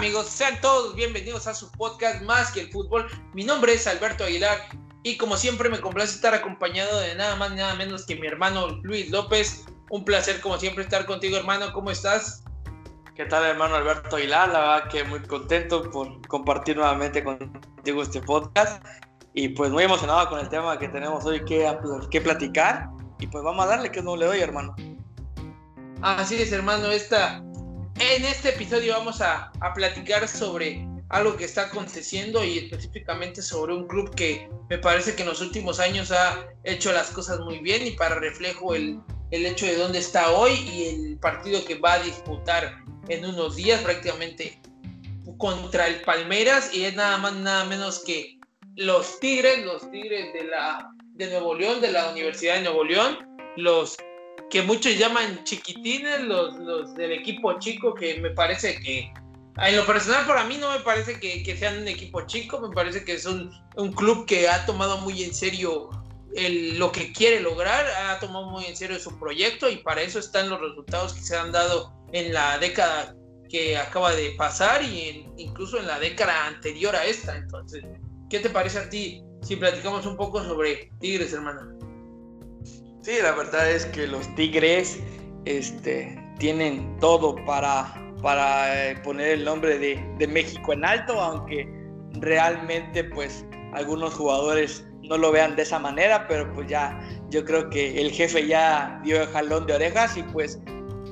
Amigos? Sean todos bienvenidos a su podcast Más que el fútbol. Mi nombre es Alberto Aguilar y como siempre me complace estar acompañado de nada más nada menos que mi hermano Luis López. Un placer como siempre estar contigo hermano, ¿cómo estás? ¿Qué tal hermano Alberto Aguilar? La verdad que muy contento por compartir nuevamente contigo este podcast y pues muy emocionado con el tema que tenemos hoy que, que platicar y pues vamos a darle que no le doy hermano. Así es hermano, esta en este episodio vamos a, platicar sobre algo que está aconteciendo y específicamente sobre un club que me parece que en los últimos años ha hecho las cosas muy bien y para reflejo el, el hecho de dónde está hoy y el partido que va a disputar en unos días prácticamente contra el Palmeras y es nada más nada menos que los Tigres, los Tigres de la de Nuevo León, de la Universidad de Nuevo León, los que muchos llaman chiquitines, los, los del equipo chico, que me parece que, en lo personal para mí no me parece que, que sean un equipo chico, me parece que es un, club que ha tomado muy en serio lo que quiere lograr, ha tomado muy en serio su proyecto y para eso están los resultados que se han dado en la década que acaba de pasar y incluso en la década anterior a esta. Entonces, ¿qué te parece a ti si platicamos un poco sobre Tigres, hermano? Sí, la verdad es que los Tigres este, tienen todo para, para eh, poner el nombre de, México en alto, aunque realmente pues algunos jugadores no lo vean de esa manera, pero pues ya yo creo que el jefe ya dio el jalón de orejas y pues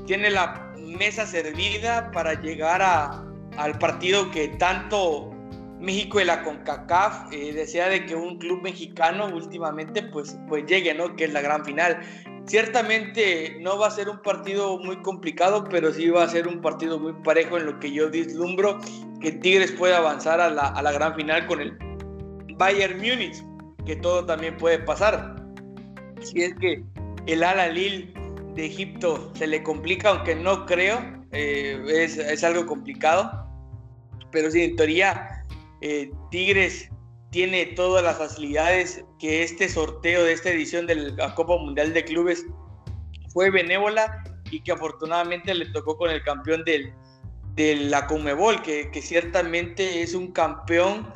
tiene la mesa servida para llegar a, al partido que tanto México y la CONCACAF eh, de que un club mexicano últimamente pues, pues llegue, ¿no? Que es la gran final. Ciertamente no va a ser un partido muy complicado, pero sí va a ser un partido muy parejo en lo que yo vislumbro que Tigres puede avanzar a la, a la gran final con el Bayern Múnich, que todo también puede pasar. Si es que el Al Lil de Egipto se le complica, aunque no creo, eh, es, es algo complicado, pero sí, en teoría eh, Tigres tiene todas las facilidades que este sorteo de esta edición de la Copa Mundial de Clubes fue benévola y que afortunadamente le tocó con el campeón del, de la Conmebol, que, ciertamente es un campeón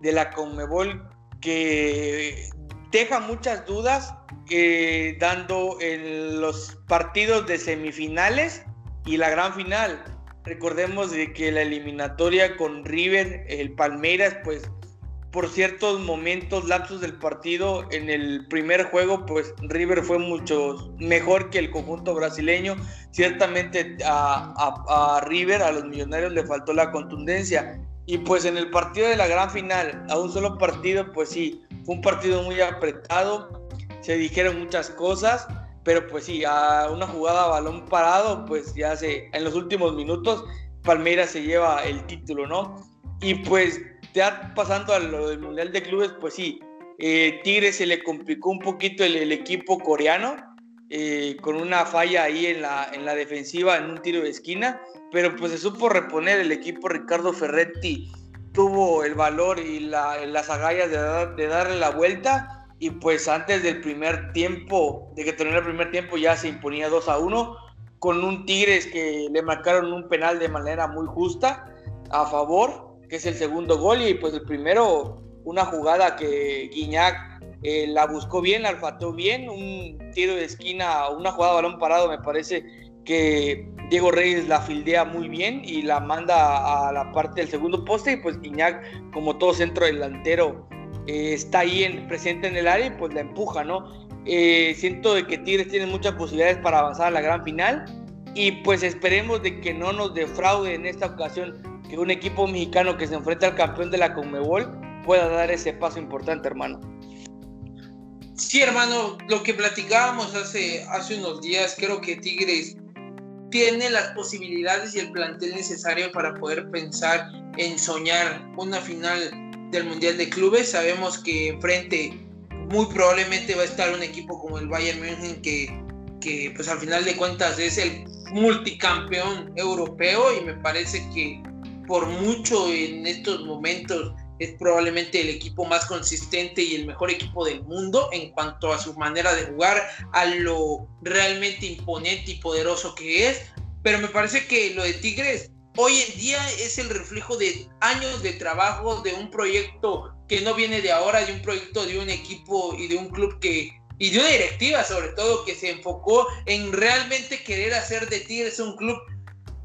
de la Conmebol que deja muchas dudas eh, dando en los partidos de semifinales y la gran final. Recordemos de que la eliminatoria con River, el Palmeiras, pues por ciertos momentos, lapsos del partido, en el primer juego, pues River fue mucho mejor que el conjunto brasileño. Ciertamente a, a, River, a los millonarios, le faltó la contundencia. Y pues en el partido de la gran final, a un solo partido, pues sí, fue un partido muy apretado, se dijeron muchas cosas pero pues sí, a una jugada a balón parado, pues ya se, en los últimos minutos, Palmeiras se lleva el título, ¿no? Y pues ya pasando a lo del Mundial de Clubes, pues sí, eh, Tigre se le complicó un poquito el, equipo coreano, eh, con una falla ahí en la, en la defensiva, en un tiro de esquina, pero pues se supo reponer el equipo Ricardo Ferretti, tuvo el valor y las agallas de darle la vuelta y pues antes del primer tiempo, de que terminó el primer tiempo, ya se imponía 2 a 1, con un Tigres que le marcaron un penal de manera muy justa a favor, que es el segundo gol, y pues el primero, una jugada que Guiñac eh, la buscó bien, la olfateó bien, un tiro de esquina, una jugada de balón parado, me parece que Diego Reyes la fildea muy bien y la manda a la parte del segundo poste, y pues Guiñac, como todo centro delantero, eh, está ahí en, presente en el área y pues la empuja, ¿no? Eh, siento de que Tigres tiene muchas posibilidades para avanzar a la gran final y pues esperemos de que no nos defraude en esta ocasión que un equipo mexicano que se enfrenta al campeón de la Conmebol pueda dar ese paso importante, hermano. Sí, hermano, lo que platicábamos hace, hace unos días, creo que Tigres tiene las posibilidades y el plantel necesario para poder pensar en soñar una final del Mundial de Clubes. Sabemos que enfrente muy probablemente va a estar un equipo como el Bayern München que, que pues al final de cuentas es el multicampeón europeo y me parece que por mucho en estos momentos es probablemente el equipo más consistente y el mejor equipo del mundo en cuanto a su manera de jugar, a lo realmente imponente y poderoso que es. Pero me parece que lo de Tigres hoy en día es el reflejo de años de trabajo, de un proyecto que no viene de ahora, de un proyecto de un equipo y de un club que, y de una directiva sobre todo, que se enfocó en realmente querer hacer de Tigres un club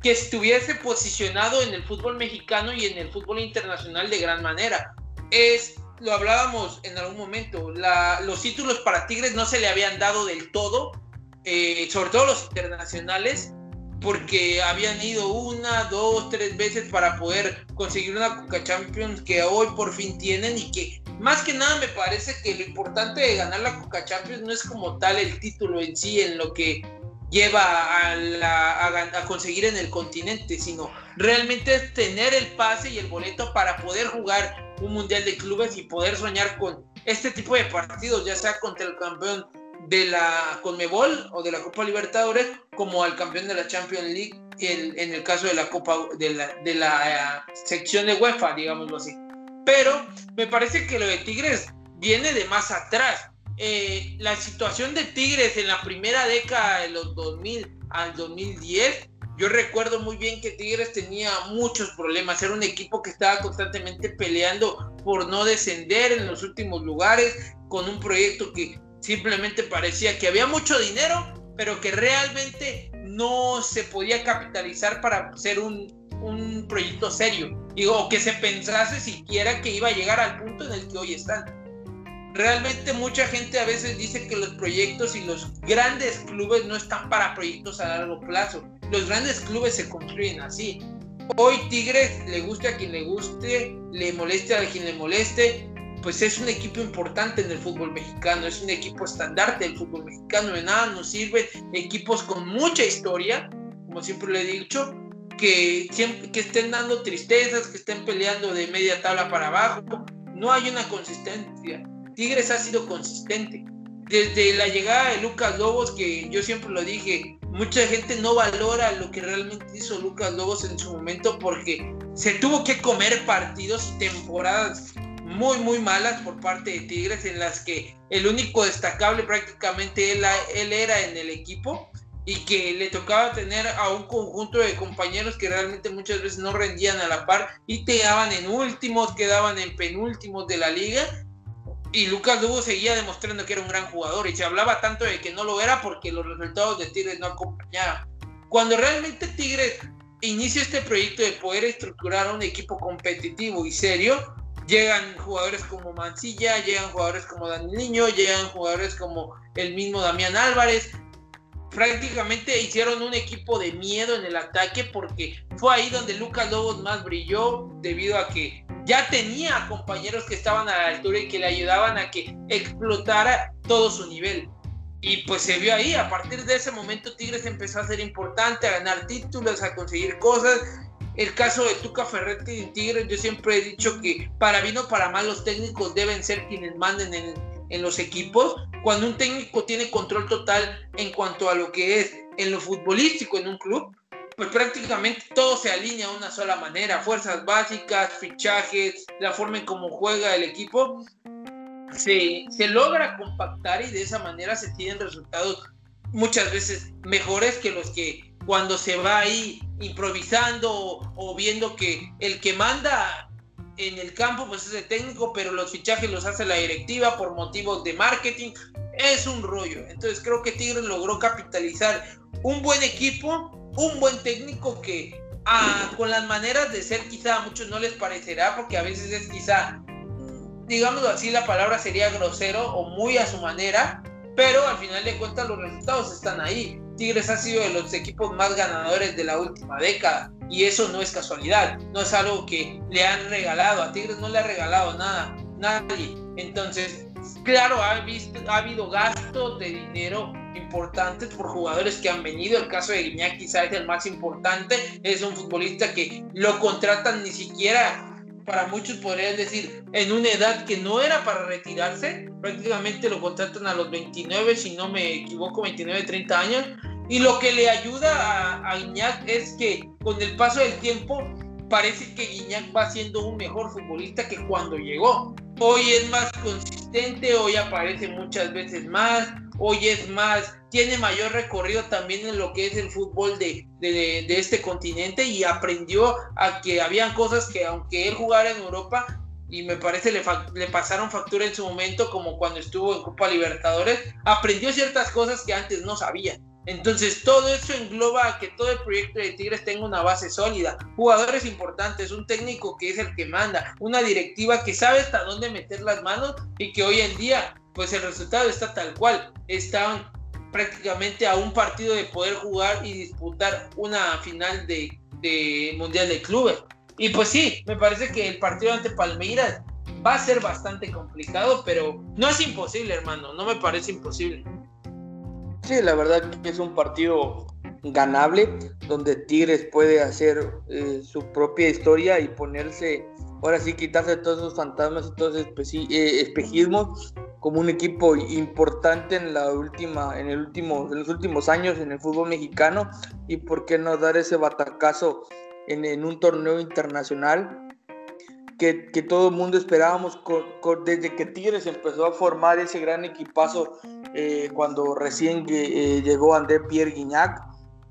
que estuviese posicionado en el fútbol mexicano y en el fútbol internacional de gran manera. Es, lo hablábamos en algún momento, los títulos para Tigres no se le habían dado del todo, eh, sobre todo los internacionales, porque habían ido una, dos, tres veces para poder conseguir una Coca Champions que hoy por fin tienen y que más que nada me parece que lo importante de ganar la Coca Champions no es como tal el título en sí, en lo que lleva a, conseguir en el continente, sino realmente es tener el pase y el boleto para poder jugar un mundial de clubes y poder soñar con este tipo de partidos, ya sea contra el campeón de la Conmebol o de la Copa Libertadores, como al campeón de la Champions League en, el caso de la Copa de la, de la eh, sección de UEFA, digámoslo así. Pero me parece que lo de Tigres viene de más atrás eh, la situación de Tigres en la primera década de los 2000 al 2010, yo recuerdo muy bien que Tigres tenía muchos problemas. Era un equipo que estaba constantemente peleando por no descender en los últimos lugares, con un proyecto que simplemente parecía que había mucho dinero, pero que realmente no se podía capitalizar para ser un, un proyecto serio. o que se pensase siquiera que iba a llegar al punto en el que hoy están realmente mucha gente a veces dice que los proyectos y los grandes clubes no están para proyectos a largo plazo. Los grandes clubes se construyen así. Hoy Tigres, le guste a quien le guste, le moleste a quien le moleste, pues es un equipo importante en el fútbol mexicano, es un equipo estandarte del fútbol mexicano. De nada nos sirven equipos con mucha historia, como siempre le he dicho, que, que estén dando tristezas, que estén peleando de media tabla para abajo. No hay una consistencia Tigres ha sido consistente. Desde la llegada de Lucas Lobos, que yo siempre lo dije, mucha gente no valora lo que realmente hizo Lucas Lobos en su momento porque se tuvo que comer partidos y temporadas muy, muy malas por parte de Tigres en las que el único destacable prácticamente él, él era en el equipo y que le tocaba tener a un conjunto de compañeros que realmente muchas veces no rendían a la par y quedaban en últimos, quedaban en penúltimos de la liga y Lucas Lugo seguía demostrando que era un gran jugador y se hablaba tanto de que no lo era porque los resultados de Tigres no acompañaban. Cuando realmente Tigres inicia este proyecto de poder estructurar un equipo competitivo y serio, llegan jugadores como Mancilla, llegan jugadores como Dani Niño, llegan jugadores como el mismo Damián Álvarez. Prácticamente hicieron un equipo de miedo en el ataque porque fue ahí donde Lucas Lobos más brilló debido a que ya tenía compañeros que estaban a la altura y que le ayudaban a que explotara todo su nivel. Y pues se vio ahí, a partir de ese momento Tigres empezó a ser importante, a ganar títulos, a conseguir cosas. El caso de Tuca Ferretti en Tigres, yo siempre he dicho que para bien o para mal los técnicos deben ser quienes manden en, los equipos. Cuando un técnico tiene control total en cuanto a lo que es en lo futbolístico en un club, pues prácticamente todo se alinea de una sola manera, fuerzas básicas, fichajes, la forma en cómo juega el equipo, se logra compactar y de esa manera se tienen resultados muchas veces mejores que los que cuando se va ahí improvisando o, viendo que el que manda en el campo pues es el técnico, pero los fichajes los hace la directiva por motivos de marketing. Es un rollo. Entonces creo que Tigres logró capitalizar un buen equipo un buen técnico que ah, con las maneras de ser quizá a muchos no les parecerá, porque a veces es quizá, digámoslo así, la palabra sería grosero o muy a su manera, pero al final de cuentas los resultados están ahí. Tigres ha sido de los equipos más ganadores de la última década y eso no es casualidad, no es algo que le han regalado, a Tigres no le ha regalado nada, nadie. Entonces, claro, ha, habido gastos de dinero importantes por jugadores que han venido. El caso de Guiñac quizá es el más importante. Es un futbolista que lo contratan ni siquiera para muchos podrían decir, en una edad que no era para retirarse, prácticamente lo contratan a los 29, si no me equivoco, 29, 30 años, y lo que le ayuda a, a Iñak es que con el paso del tiempo parece que Guiñac va siendo un mejor futbolista que cuando llegó. Hoy es más consistente, hoy aparece muchas veces más, hoy es más, tiene mayor recorrido también en lo que es el fútbol de, de, este continente y aprendió a que habían cosas que aunque él jugara en Europa, y me parece le, le pasaron factura en su momento como cuando estuvo en Copa Libertadores, aprendió ciertas cosas que antes no sabía. Entonces, todo eso engloba a que todo el proyecto de Tigres tenga una base sólida, jugadores importantes, un técnico que es el que manda, una directiva que sabe hasta dónde meter las manos y que hoy en día, pues el resultado está tal cual. Están prácticamente a un partido de poder jugar y disputar una final de, Mundial de Clubes. Y pues sí, me parece que el partido ante Palmeiras va a ser bastante complicado, pero no es imposible, hermano, no me parece imposible. Sí, la verdad que es un partido ganable, donde Tigres puede hacer eh, su propia historia y ponerse, ahora sí, quitarse todos esos fantasmas y todos esos eh, espejismos como un equipo importante en la última, en el último, en los últimos años en el fútbol mexicano. Y por qué no dar ese batacazo en, un torneo internacional que, todo el mundo esperábamos desde que Tigres empezó a formar ese gran equipazo eh, cuando recién eh, llegó André Pierre Guignac.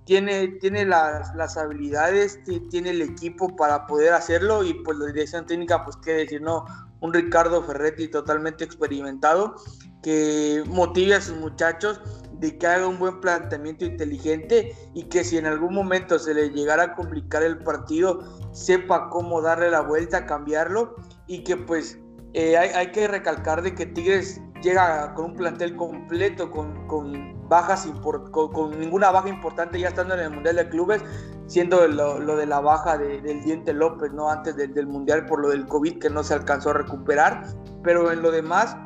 Tiene, tiene las, las, habilidades, tiene el equipo para poder hacerlo y pues la dirección técnica, pues qué decir, no, un Ricardo Ferretti totalmente experimentado que motive a sus muchachos de que haga un buen planteamiento inteligente y que si en algún momento se le llegara a complicar el partido, sepa cómo darle la vuelta, cambiarlo y que pues eh, hay, que recalcar de que Tigres llega con un plantel completo, con, con bajas, con, ninguna baja importante ya estando en el Mundial de Clubes, siendo lo, de la baja del Diente López, ¿no? Antes del Mundial por lo del COVID que no se alcanzó a recuperar, pero en lo demás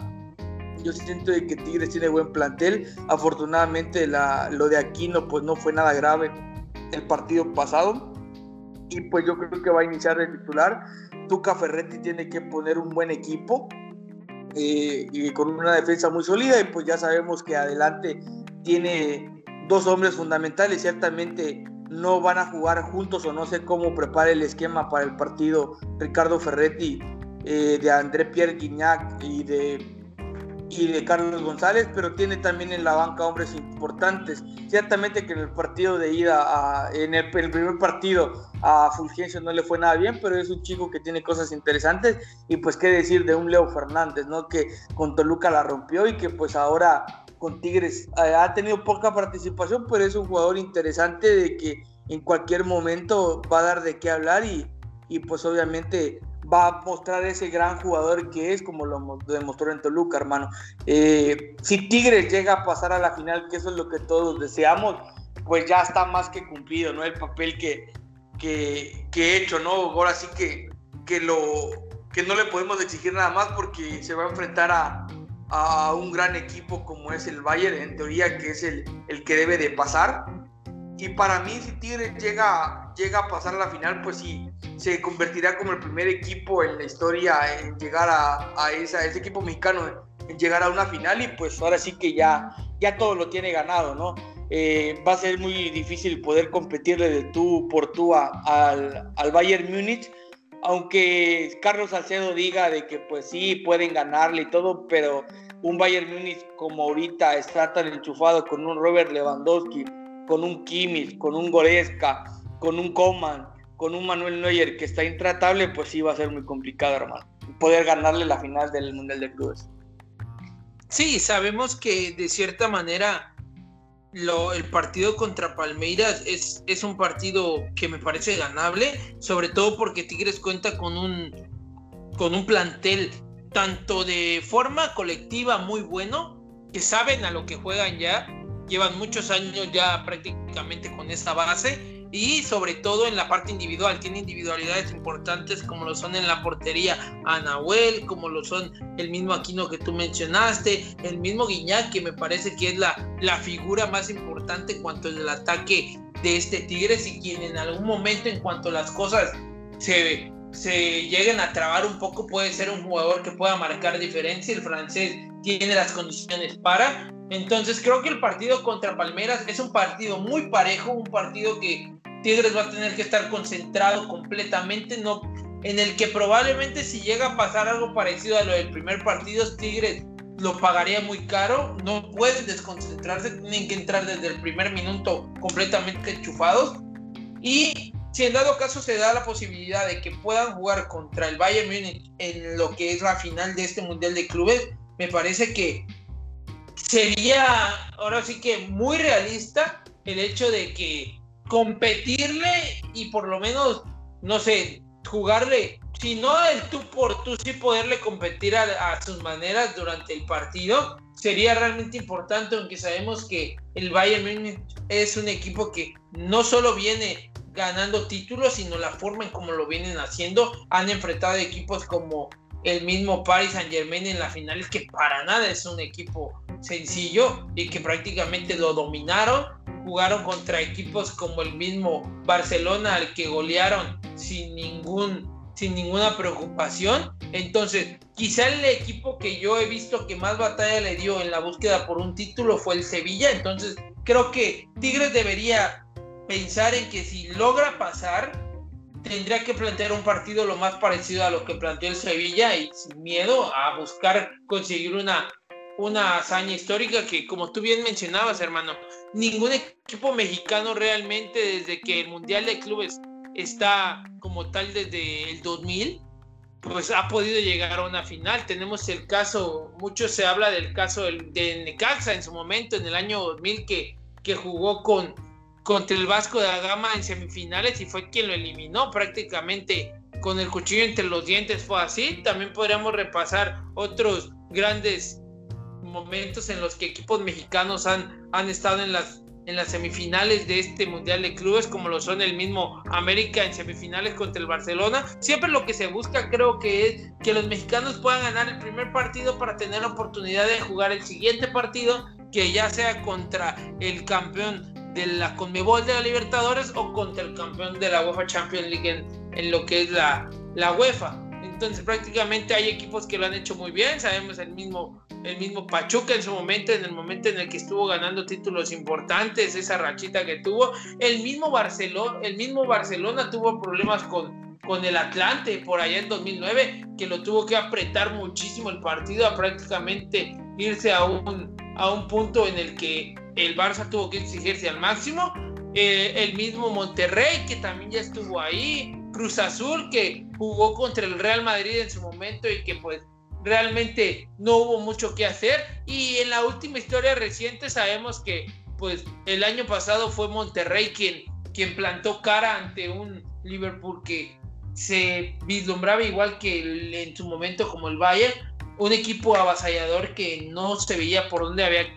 yo siento de que Tigres tiene buen plantel. Afortunadamente la, lo de Aquino pues no fue nada grave el partido pasado. Y pues yo creo que va a iniciar el titular. Tuca Ferretti tiene que poner un buen equipo eh, y con una defensa muy sólida. Y pues ya sabemos que adelante tiene dos hombres fundamentales. Ciertamente no van a jugar juntos o no sé cómo prepara el esquema para el partido Ricardo Ferretti, eh, de André Pierre Guignac y de y de Carlos González, pero tiene también en la banca hombres importantes. Ciertamente que en el partido de ida, en, el, primer partido a Fulgencio no le fue nada bien, pero es un chico que tiene cosas interesantes y pues qué decir de un Leo Fernández, ¿no? Que con Toluca la rompió y que pues ahora con Tigres eh, ha tenido poca participación, pero es un jugador interesante de que en cualquier momento va a dar de qué hablar y, y pues obviamente va a mostrar ese gran jugador que es, como lo demostró en Toluca, hermano. Eh, si Tigres llega a pasar a la final, que eso es lo que todos deseamos, pues ya está más que cumplido, ¿no? El papel que, que, he hecho, ¿no? Ahora sí que, que, lo, que no le podemos exigir nada más porque se va a enfrentar a, a un gran equipo como es el Bayern, en teoría que es el, el que debe de pasar. Y para mí, si Tigres llega, llega a pasar a la final, pues sí, se convertirá como el primer equipo en la historia en llegar a, esa, ese equipo mexicano, en llegar a una final. Y pues ahora sí que ya, ya todo lo tiene ganado, ¿no? Eh, va a ser muy difícil poder competirle de tú por tú al, al Bayern Múnich. Aunque Carlos Salcedo diga de que pues sí, pueden ganarle y todo, pero un Bayern Múnich como ahorita está tan enchufado con un Robert Lewandowski, con un Kimmich, con un Goretzka, con un Coman, con un Manuel Neuer que está intratable, pues sí va a ser muy complicado, hermano, poder ganarle la final del Mundial de Clubes. Sí, sabemos que de cierta manera el partido contra Palmeiras es, es un partido que me parece ganable, sobre todo porque Tigres cuenta con un, con un plantel tanto de forma colectiva muy bueno, que saben a lo que juegan ya, llevan muchos años ya prácticamente con esta base y sobre todo en la parte individual. Tiene individualidades importantes como lo son en la portería Anahuel, como lo son el mismo Aquino que tú mencionaste, el mismo Guiñac que me parece que es la, la figura más importante en cuanto al ataque de este Tigres y quien en algún momento en cuanto las cosas se, se lleguen a trabar un poco puede ser un jugador que pueda marcar diferencia. El francés tiene las condiciones para. Entonces creo que el partido contra Palmeras es un partido muy parejo, un partido que Tigres va a tener que estar concentrado completamente, no, en el que probablemente si llega a pasar algo parecido a lo del primer partido, Tigres lo pagaría muy caro, no pueden desconcentrarse, tienen que entrar desde el primer minuto completamente enchufados y si en dado caso se da la posibilidad de que puedan jugar contra el Bayern Múnich en lo que es la final de este Mundial de Clubes, me parece que sería ahora sí que muy realista el hecho de que competirle y por lo menos, no sé, jugarle, si no el tú por tú, sí poderle competir a, sus maneras durante el partido, sería realmente importante, aunque sabemos que el Bayern Munich es un equipo que no solo viene ganando títulos, sino la forma en cómo lo vienen haciendo. Han enfrentado equipos como el mismo Paris Saint Germain en la final, que para nada es un equipo sencillo y que prácticamente lo dominaron jugaron contra equipos como el mismo Barcelona al que golearon sin ningún sin ninguna preocupación. Entonces, quizá el equipo que yo he visto que más batalla le dio en la búsqueda por un título fue el Sevilla. Entonces, creo que Tigres debería pensar en que si logra pasar, tendría que plantear un partido lo más parecido a lo que planteó el Sevilla y sin miedo a buscar conseguir una una hazaña histórica que, como tú bien mencionabas, hermano, ningún equipo mexicano realmente desde que el Mundial de Clubes está como tal desde el 2000, pues ha podido llegar a una final. Tenemos el caso, mucho se habla del caso de Necaxa en su momento, en el año 2000, que, que jugó con, contra el Vasco de la Gama en semifinales y fue quien lo eliminó prácticamente con el cuchillo entre los dientes. Fue así. También podríamos repasar otros grandes momentos en los que equipos mexicanos han, han estado en las, en las semifinales de este Mundial de Clubes, como lo son el mismo América en semifinales contra el Barcelona. Siempre lo que se busca creo que es que los mexicanos puedan ganar el primer partido para tener la oportunidad de jugar el siguiente partido, que ya sea contra el campeón de la Conmebol de la Libertadores o contra el campeón de la UEFA Champions League en, en lo que es la, la UEFA. Entonces prácticamente hay equipos que lo han hecho muy bien, sabemos el mismo el mismo Pachuca en su momento, en el momento en el que estuvo ganando títulos importantes, esa rachita que tuvo, el mismo Barcelona, el mismo Barcelona tuvo problemas con, con el Atlante por allá en 2009, que lo tuvo que apretar muchísimo el partido a prácticamente irse a un, a un punto en el que el Barça tuvo que exigirse al máximo. Eh, el mismo Monterrey, que también ya estuvo ahí. Cruz Azul, que jugó contra el Real Madrid en su momento y que pues realmente no hubo mucho que hacer. Y en la última historia reciente sabemos que pues el año pasado fue Monterrey quien, quien plantó cara ante un Liverpool que se vislumbraba igual que en su momento como el Bayern, un equipo avasallador que no se veía por dónde había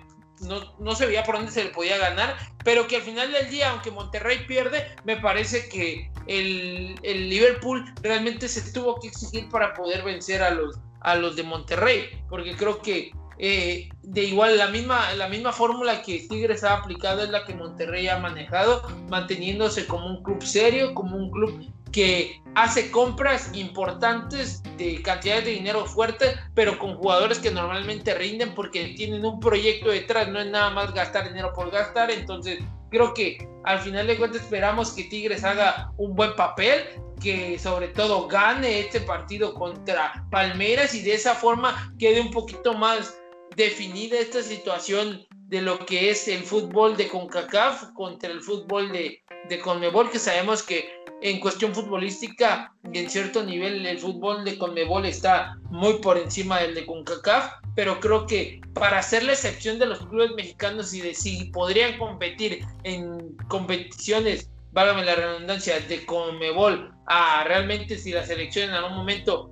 no, no, se veía por dónde se le podía ganar, pero que al final del día, aunque Monterrey pierde, me parece que el, el Liverpool realmente se tuvo que exigir para poder vencer a los, a los de Monterrey, porque creo que eh, de igual la misma, la misma fórmula que Tigres ha aplicado es la que Monterrey ha manejado, manteniéndose como un club serio, como un club que hace compras importantes de cantidades de dinero fuerte, pero con jugadores que normalmente rinden porque tienen un proyecto detrás, no es nada más gastar dinero por gastar, entonces creo que al final de cuentas esperamos que Tigres haga un buen papel, que sobre todo gane este partido contra Palmeiras y de esa forma quede un poquito más definida esta situación de lo que es el fútbol de CONCACAF contra el fútbol de, de CONMEBOL, que sabemos que en cuestión futbolística y en cierto nivel el fútbol de CONMEBOL está muy por encima del de CONCACAF, pero creo que para hacer la excepción de los clubes mexicanos y de si podrían competir en competiciones válgame la redundancia, de Conmebol a realmente si la selección en algún momento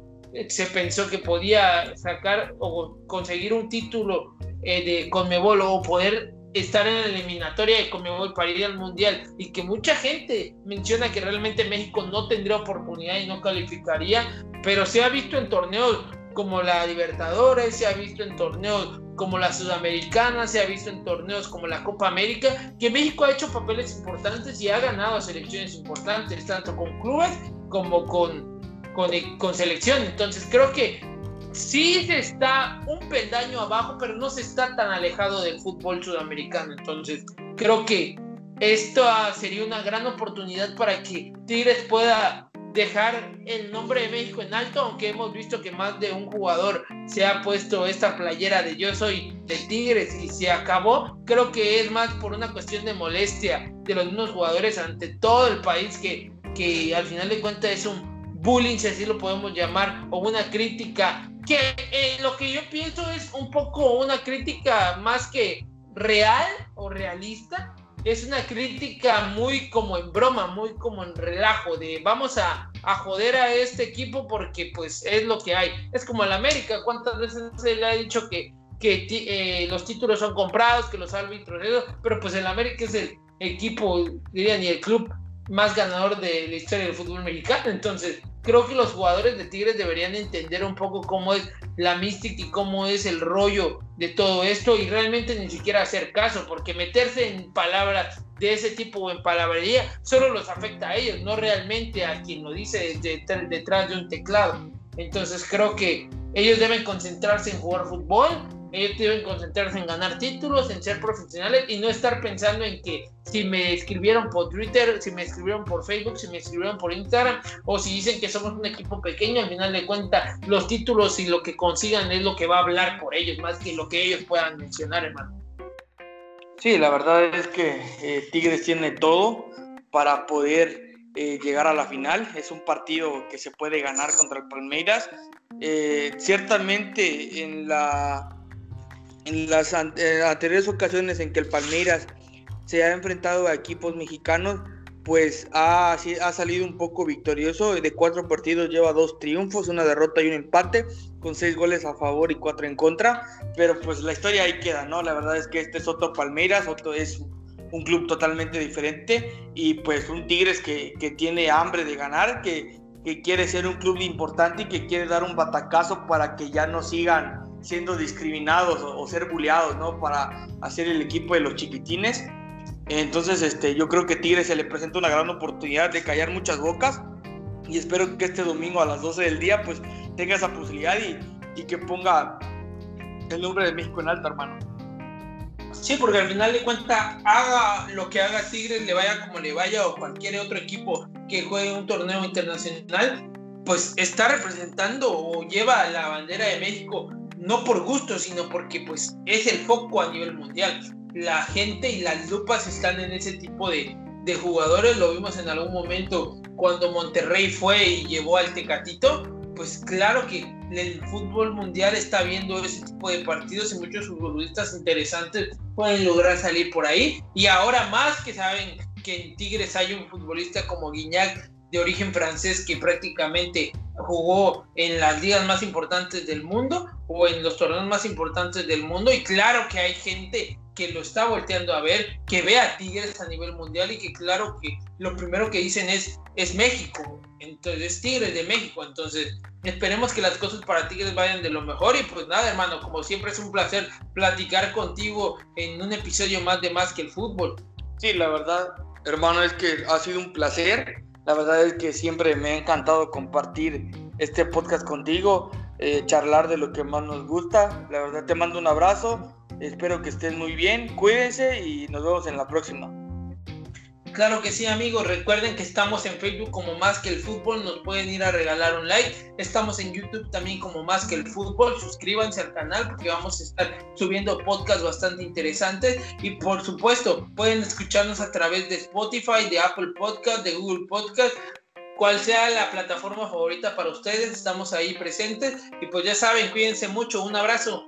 se pensó que podía sacar o conseguir un título eh, de Conmebol o poder estar en la eliminatoria de Conmebol para ir al Mundial. Y que mucha gente menciona que realmente México no tendría oportunidad y no calificaría, pero se ha visto en torneos como la Libertadores, se ha visto en torneos como la Sudamericana, se ha visto en torneos como la Copa América, que México ha hecho papeles importantes y ha ganado selecciones importantes, tanto con clubes como con, con, con selección. Entonces creo que sí se está un peldaño abajo, pero no se está tan alejado del fútbol sudamericano. Entonces, creo que esto sería una gran oportunidad para que Tigres pueda dejar el nombre de México en alto, aunque hemos visto que más de un jugador se ha puesto esta playera de yo soy de Tigres y se acabó. Creo que es más por una cuestión de molestia de los mismos jugadores ante todo el país que, que al final de cuentas es un bullying, si así lo podemos llamar, o una crítica que eh, lo que yo pienso es un poco una crítica más que real o realista, es una crítica muy como en broma, muy como en relajo, de vamos a, a joder a este equipo porque pues es lo que hay. Es como el América, ¿cuántas veces se le ha dicho que, que eh, los títulos son comprados, que los árbitros, pero pues el América es el equipo, diría, ni el club más ganador de la historia del fútbol mexicano, entonces creo que los jugadores de Tigres deberían entender un poco cómo es la mística y cómo es el rollo de todo esto y realmente ni siquiera hacer caso, porque meterse en palabras de ese tipo o en palabrería solo los afecta a ellos, no realmente a quien lo dice detrás de un teclado. Entonces creo que ellos deben concentrarse en jugar fútbol ellos deben concentrarse en ganar títulos, en ser profesionales y no estar pensando en que si me escribieron por Twitter, si me escribieron por Facebook, si me escribieron por Instagram o si dicen que somos un equipo pequeño, al final de cuentas los títulos y lo que consigan es lo que va a hablar por ellos, más que lo que ellos puedan mencionar, hermano. Sí, la verdad es que eh, Tigres tiene todo para poder eh, llegar a la final. Es un partido que se puede ganar contra el Palmeiras. Eh, ciertamente en la en las anteriores ocasiones en que el Palmeiras se ha enfrentado a equipos mexicanos, pues ha, ha, salido un poco victorioso. De cuatro partidos lleva dos triunfos, una derrota y un empate, con seis goles a favor y cuatro en contra. Pero pues la historia ahí queda, ¿no? La verdad es que este es otro Palmeiras, otro es un club totalmente diferente y pues un Tigres que, que tiene hambre de ganar, que, que quiere ser un club importante y que quiere dar un batacazo para que ya no sigan siendo discriminados o, ser bulleados, ¿no? Para hacer el equipo de los chiquitines. Entonces, este, yo creo que Tigres se le presenta una gran oportunidad de callar muchas bocas y espero que este domingo a las 12 del día, pues, tenga esa posibilidad y, y que ponga el nombre de México en alto, hermano. Sí, porque al final de cuentas, haga lo que haga Tigres, le vaya como le vaya, o cualquier otro equipo que juegue un torneo internacional, pues está representando o lleva la bandera de México no por gusto, sino porque pues es el foco a nivel mundial. La gente y las lupas están en ese tipo de, de jugadores, lo vimos en algún momento cuando Monterrey fue y llevó al Tecatito, pues claro que el fútbol mundial está viendo ese tipo de partidos y muchos futbolistas interesantes pueden lograr salir por ahí. Y ahora más que saben que en Tigres hay un futbolista como Guiñac de origen francés que prácticamente jugó en las ligas más importantes del mundo o en los torneos más importantes del mundo. Y claro que hay gente que lo está volteando a ver, que ve a Tigres a nivel mundial y que claro que lo primero que dicen es es México, entonces Tigres de México, entonces esperemos que las cosas para Tigres vayan de lo mejor. Y pues nada hermano, como siempre es un placer platicar contigo en un episodio más de más que el fútbol. Sí, la verdad, hermano, es que ha sido un placer la verdad es que siempre me ha encantado compartir este podcast contigo, eh, charlar de lo que más nos gusta. La verdad te mando un abrazo, espero que estén muy bien, cuídense y nos vemos en la próxima. Claro que sí, amigos. Recuerden que estamos en Facebook como Más que el Fútbol. Nos pueden ir a regalar un like. Estamos en YouTube también como Más que el Fútbol. Suscríbanse al canal porque vamos a estar subiendo podcasts bastante interesantes. Y por supuesto, pueden escucharnos a través de Spotify, de Apple Podcast, de Google Podcast. Cual sea la plataforma favorita para ustedes, estamos ahí presentes. Y pues ya saben, cuídense mucho. Un abrazo.